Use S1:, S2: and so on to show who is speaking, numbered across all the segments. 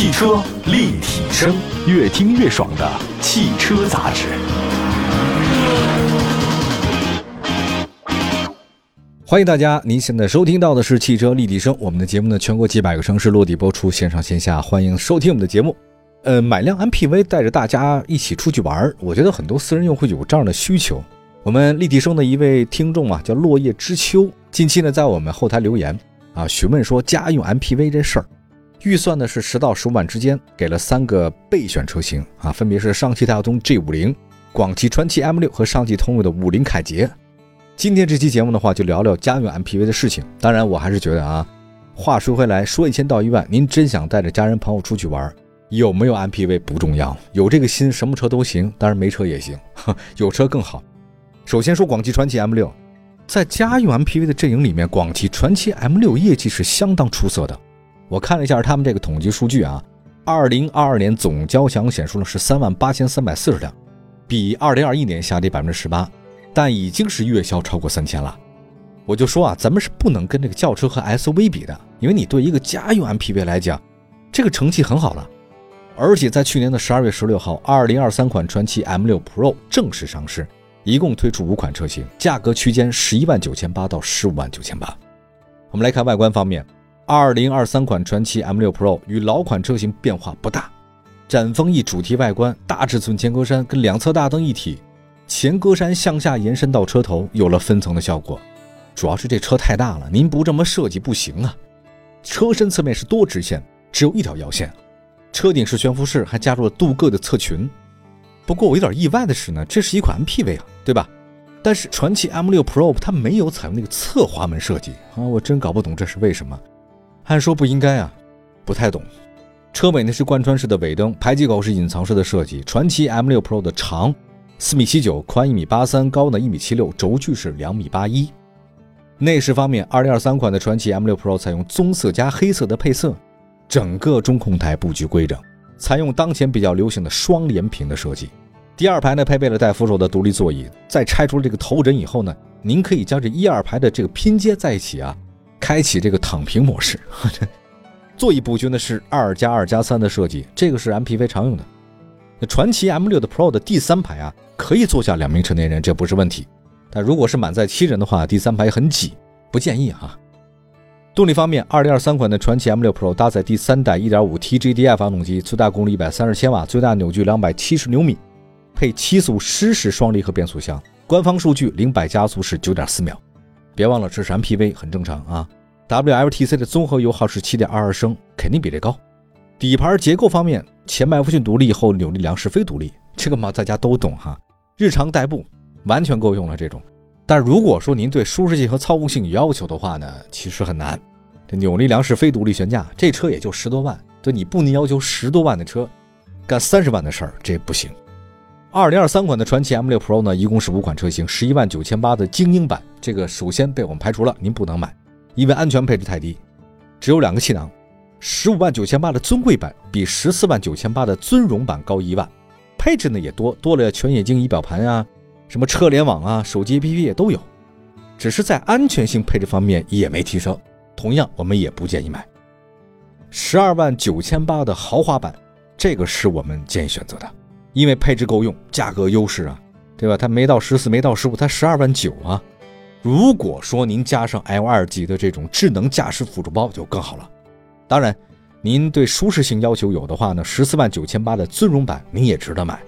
S1: 汽车立体声，越听越爽的汽车杂志。
S2: 欢迎大家，您现在收听到的是汽车立体声。我们的节目呢，全国几百个城市落地播出，线上线下，欢迎收听我们的节目。呃，买辆 MPV 带着大家一起出去玩儿，我觉得很多私人用户有这样的需求。我们立体声的一位听众啊，叫落叶知秋，近期呢在我们后台留言啊，询问说家用 MPV 这事儿，预算呢是十到十五万之间，给了三个备选车型啊，分别是上汽大通 G50、广汽传祺 M6 和上汽通用的五菱凯捷。今天这期节目的话，就聊聊家用 MPV 的事情。当然，我还是觉得啊，话说回来，说一千道一万，您真想带着家人朋友出去玩，有没有 MPV 不重要，有这个心，什么车都行。当然没车也行，有车更好。首先说广汽传祺 M6，在家用 MPV 的阵营里面，广汽传祺 M6 业绩是相当出色的。我看了一下他们这个统计数据啊，二零二二年总交强险数呢是三万八千三百四十辆，比二零二一年下跌百分之十八。但已经是月销超过三千了，我就说啊，咱们是不能跟这个轿车和 SUV 比的，因为你对一个家用 MPV 来讲，这个成绩很好了。而且在去年的十二月十六号，二零二三款传祺 M6 Pro 正式上市，一共推出五款车型，价格区间十一万九千八到十五万九千八。我们来看外观方面，二零二三款传祺 M6 Pro 与老款车型变化不大，展风翼主题外观，大尺寸前格栅跟两侧大灯一体。前格栅向下延伸到车头，有了分层的效果。主要是这车太大了，您不这么设计不行啊。车身侧面是多直线，只有一条腰线。车顶是悬浮式，还加入了镀铬的侧裙。不过我有点意外的是呢，这是一款 MPV 啊，对吧？但是传祺 M6 Pro 它没有采用那个侧滑门设计啊，我真搞不懂这是为什么。按说不应该啊，不太懂。车尾呢是贯穿式的尾灯，排气口是隐藏式的设计。传祺 M6 Pro 的长。四米七九，宽一米八三，高呢一米七六，轴距是两米八一。内饰方面，二零二三款的传祺 M6 Pro 采用棕色加黑色的配色，整个中控台布局规整，采用当前比较流行的双联屏的设计。第二排呢配备了带扶手的独立座椅，在拆除了这个头枕以后呢，您可以将这一二排的这个拼接在一起啊，开启这个躺平模式。座椅布局呢是二加二加三的设计，这个是 MPV 常用的。那传祺 M6 的 Pro 的第三排啊。可以坐下两名成年人，这不是问题。但如果是满载七人的话，第三排很挤，不建议哈。动力方面，二零二三款的传祺 M6 Pro 搭载第三代一点五 T GDI 发动机，最大功率一百三十千瓦，最大扭矩两百七十牛米，配七速湿式双离合变速箱。官方数据零百加速是九点四秒。别忘了这是 MPV，很正常啊。WLTC 的综合油耗是七点二二升，肯定比这高。底盘结构方面，前麦弗逊独立，后扭力梁是非独立，这个嘛大家都懂哈。日常代步完全够用了这种，但如果说您对舒适性和操控性有要求的话呢，其实很难。这扭力梁是非独立悬架，这车也就十多万，对你不能要求十多万的车干三十万的事儿，这不行。二零二三款的传祺 M6 Pro 呢，一共是五款车型，十一万九千八的精英版，这个首先被我们排除了，您不能买，因为安全配置太低，只有两个气囊。十五万九千八的尊贵版比十四万九千八的尊荣版高一万。配置呢也多多了全液晶仪表盘啊，什么车联网啊，手机 APP 也都有，只是在安全性配置方面也没提升，同样我们也不建议买。十二万九千八的豪华版，这个是我们建议选择的，因为配置够用，价格优势啊，对吧？它没到十四，没到十五，它十二万九啊。如果说您加上 L 二级的这种智能驾驶辅助包就更好了，当然。您对舒适性要求有的话呢，十四万九千八的尊荣版您也值得买，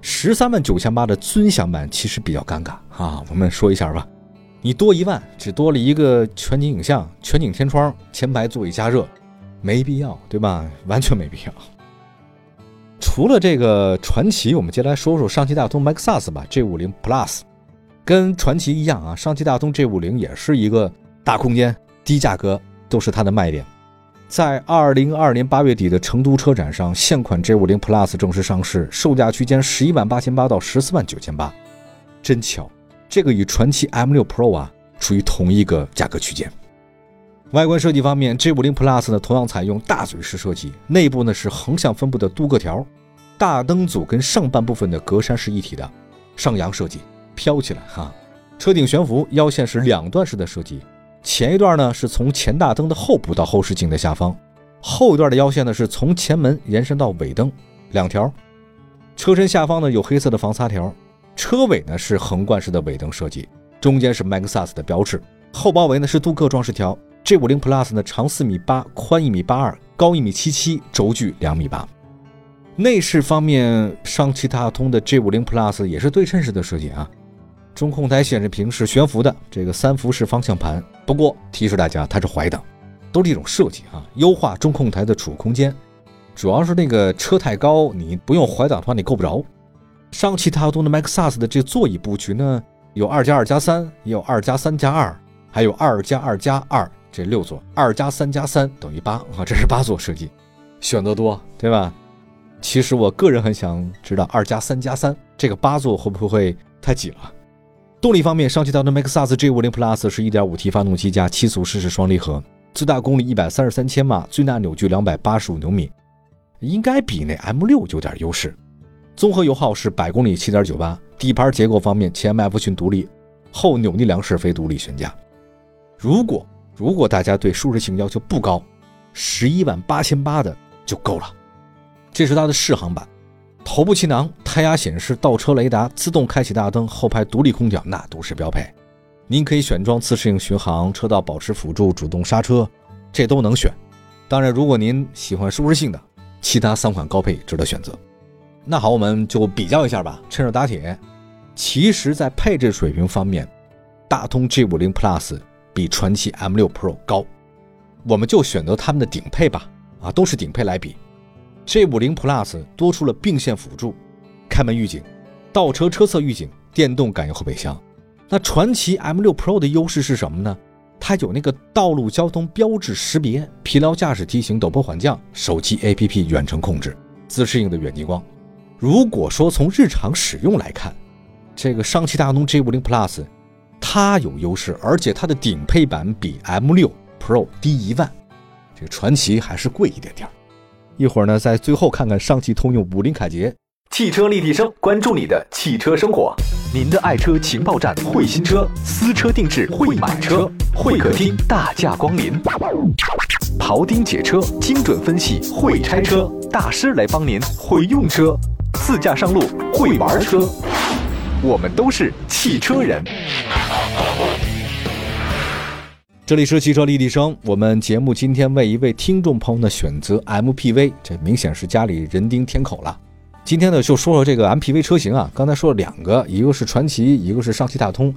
S2: 十三万九千八的尊享版其实比较尴尬啊。我们说一下吧，你多一万，只多了一个全景影像、全景天窗、前排座椅加热，没必要，对吧？完全没必要。除了这个传奇，我们接下来说说上汽大通 MAXUS 吧，G50 Plus，跟传奇一样啊，上汽大通 G50 也是一个大空间、低价格，都是它的卖点。在二零二二年八月底的成都车展上，现款 J50 Plus 正式上市，售价区间十一万八千八到十四万九千八。真巧，这个与传祺 M6 Pro 啊，处于同一个价格区间。外观设计方面，J50 Plus 呢同样采用大嘴式设计，内部呢是横向分布的镀铬条，大灯组跟上半部分的格栅是一体的，上扬设计，飘起来哈。车顶悬浮，腰线是两段式的设计。前一段呢是从前大灯的后部到后视镜的下方，后一段的腰线呢是从前门延伸到尾灯两条，车身下方呢有黑色的防擦条，车尾呢是横贯式的尾灯设计，中间是 Maxus 的标志，后包围呢是镀铬装饰条。G50 Plus 呢长四米八，宽一米八二，高一米七七，轴距两米八。内饰方面，上汽大通的 G50 Plus 也是对称式的设计啊，中控台显示屏是悬浮的，这个三辐式方向盘。不过提示大家，它是怀档，都是一种设计啊，优化中控台的储物空间。主要是那个车太高，你不用怀档的话，你够不着。上汽大通的 Maxus 的这座椅布局呢，有二加二加三，也有二加三加二，还有二加二加二，这六座，二加三加三等于八啊，这是八座设计，选择多，对吧？其实我个人很想知道，二加三加三这个八座会不会太挤了？动力方面，上汽大通 Maxus G50 Plus 是 1.5T 发动机加七速湿式双离合，最大功率133千瓦，最大扭矩285牛米，应该比那 M6 有点优势。综合油耗是百公里7.98。底盘结构方面，前 MF 群独立，后扭力梁式非独立悬架。如果如果大家对舒适性要求不高，十一万八千八的就够了。这是它的适航版，头部气囊、胎压显示、倒车雷达、自动开启大灯、后排独立空调，那都是标配。您可以选装自适应巡航、车道保持辅助、主动刹车，这都能选。当然，如果您喜欢舒适性的，其他三款高配值得选择。那好，我们就比较一下吧，趁热打铁。其实，在配置水平方面，大通 G50 Plus 比传祺 M6 Pro 高。我们就选择他们的顶配吧，啊，都是顶配来比。G50 Plus 多出了并线辅助、开门预警、倒车车侧预警、电动感应后备箱。那传祺 M6 Pro 的优势是什么呢？它有那个道路交通标志识别、疲劳驾驶提醒、陡坡缓降、手机 APP 远程控制、自适应的远近光。如果说从日常使用来看，这个上汽大通 G50 Plus 它有优势，而且它的顶配版比 M6 Pro 低一万，这个传祺还是贵一点点。一会儿呢，在最后看看上汽通用五菱凯捷。
S1: 汽车立体声，关注你的汽车生活。您的爱车情报站，会新车，私车定制，会买车，会客厅大驾光临。庖丁解车，精准分析，会拆车大师来帮您，会用车，自驾上路，会玩车。我们都是汽车人。
S2: 这里是汽车立体声，我们节目今天为一位听众朋友呢选择 MPV，这明显是家里人丁添口了。今天呢就说说这个 MPV 车型啊，刚才说了两个，一个是传祺，一个是上汽大通。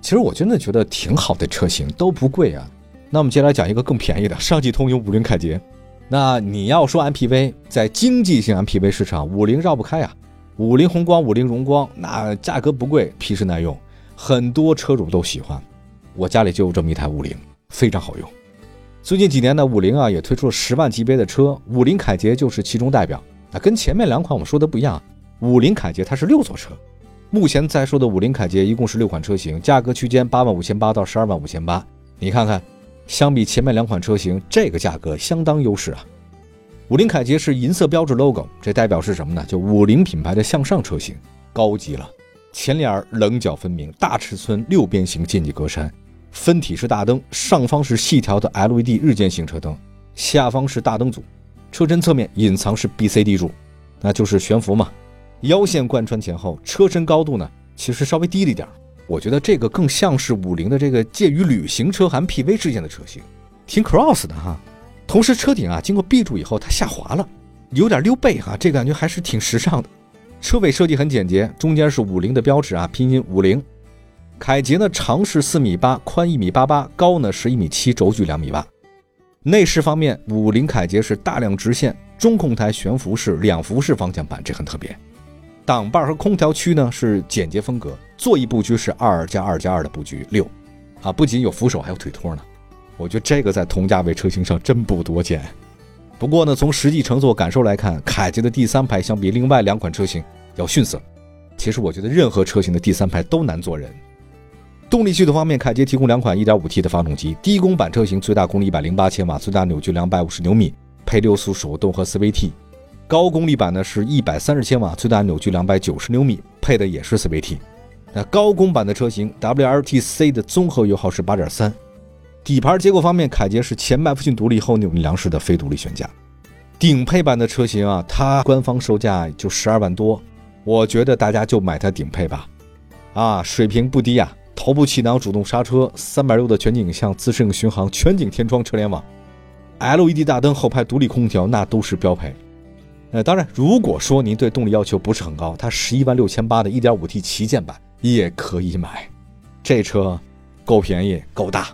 S2: 其实我真的觉得挺好的车型，都不贵啊。那我们接下来讲一个更便宜的上汽通用五菱凯捷。那你要说 MPV，在经济性 MPV 市场，五菱绕不开啊。五菱宏光、五菱荣光，那价格不贵，皮实耐用，很多车主都喜欢。我家里就有这么一台五菱。非常好用。最近几年呢，五菱啊也推出了十万级别的车，五菱凯捷就是其中代表。那跟前面两款我们说的不一样，五菱凯捷它是六座车。目前在售的五菱凯捷一共是六款车型，价格区间八万五千八到十二万五千八。你看看，相比前面两款车型，这个价格相当优势啊。五菱凯捷是银色标志 logo，这代表是什么呢？就五菱品牌的向上车型，高级了。前脸棱角分明，大尺寸六边形进气格栅。分体式大灯，上方是细条的 LED 日间行车灯，下方是大灯组。车身侧面隐藏式 BCD 柱，那就是悬浮嘛。腰线贯穿前后，车身高度呢其实稍微低了一点。我觉得这个更像是五菱的这个介于旅行车和 MPV 之间的车型，挺 cross 的哈。同时车顶啊经过 B 柱以后它下滑了，有点溜背哈，这个感觉还是挺时尚的。车尾设计很简洁，中间是五菱的标志啊，拼音五菱。凯捷呢，长是四米八，宽一米八八，高呢是一米七，轴距两米八。内饰方面，五菱凯捷是大量直线，中控台悬浮式两辐式方向盘，这很特别。挡把和空调区呢是简洁风格，座椅布局是二加二加二的布局六，啊，不仅有扶手，还有腿托呢。我觉得这个在同价位车型上真不多见。不过呢，从实际乘坐感受来看，凯捷的第三排相比另外两款车型要逊色。其实我觉得任何车型的第三排都难坐人。动力系统方面，凯捷提供两款 1.5T 的发动机，低功版车型最大功率108千瓦，最大扭矩250牛米，配六速手动和 CVT；高功率版呢是一百三十千瓦，最大扭矩290牛米，配的也是 CVT。那高功版的车型 WLTC 的综合油耗是8.3底盘结构方面，凯捷是前麦弗逊独立后扭力梁式的非独立悬架。顶配版的车型啊，它官方售价就十二万多，我觉得大家就买它顶配吧。啊，水平不低呀，头部气囊、主动刹车、三百六的全景影像、自适应巡航、全景天窗、车联网、LED 大灯、后排独立空调，那都是标配。呃，当然，如果说您对动力要求不是很高，它十一万六千八的 1.5T 旗舰版也可以买。这车够便宜，够大。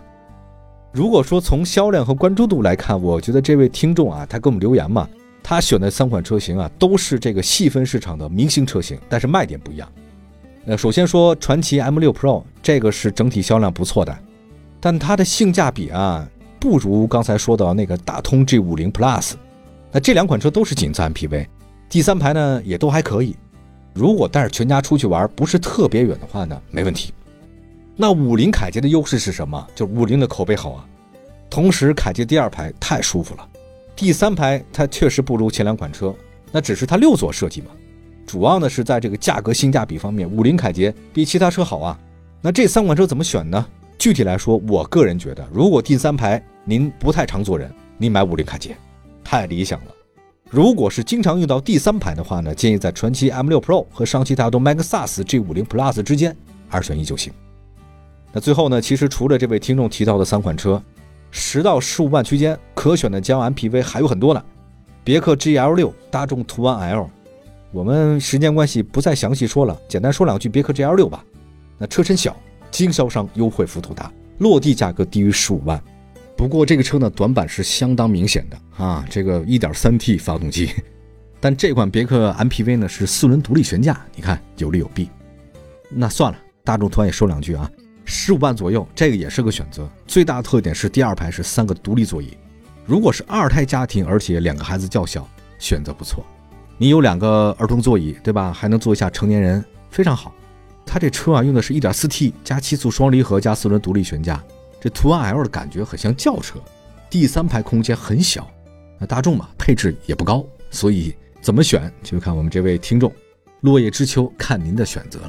S2: 如果说从销量和关注度来看，我觉得这位听众啊，他给我们留言嘛，他选的三款车型啊，都是这个细分市场的明星车型，但是卖点不一样。呃，首先说传祺 M6 Pro，这个是整体销量不错的，但它的性价比啊，不如刚才说到那个大通 G50 Plus。那这两款车都是紧凑 MPV，第三排呢也都还可以。如果带着全家出去玩，不是特别远的话呢，没问题。那五菱凯捷的优势是什么？就五菱的口碑好啊，同时凯捷第二排太舒服了，第三排它确实不如前两款车，那只是它六座设计嘛。主要呢是在这个价格性价比方面，五菱凯捷比其他车好啊。那这三款车怎么选呢？具体来说，我个人觉得，如果第三排您不太常坐人，您买五菱凯捷太理想了。如果是经常用到第三排的话呢，建议在传祺 M6 Pro 和上汽大通 MAXUS G50 Plus 之间二选一就行。那最后呢？其实除了这位听众提到的三款车，十到十五万区间可选的家用 MPV 还有很多呢。别克 GL6、大众途安 L，我们时间关系不再详细说了，简单说两句别克 GL6 吧。那车身小，经销商优惠幅度大，落地价格低于十五万。不过这个车呢，短板是相当明显的啊，这个 1.3T 发动机。但这款别克 MPV 呢是四轮独立悬架，你看有利有弊。那算了，大众途安也说两句啊。十五万左右，这个也是个选择。最大的特点是第二排是三个独立座椅。如果是二胎家庭，而且两个孩子较小，选择不错。你有两个儿童座椅，对吧？还能坐一下成年人，非常好。它这车啊，用的是一点四 T 加七速双离合加四轮独立悬架，这途安 L 的感觉很像轿车。第三排空间很小，那大众嘛，配置也不高，所以怎么选就看我们这位听众。落叶知秋，看您的选择。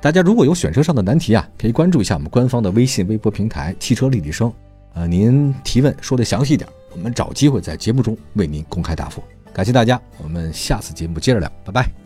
S2: 大家如果有选车上的难题啊，可以关注一下我们官方的微信、微博平台“汽车立体声”。呃，您提问说的详细点，我们找机会在节目中为您公开答复。感谢大家，我们下次节目接着聊，拜拜。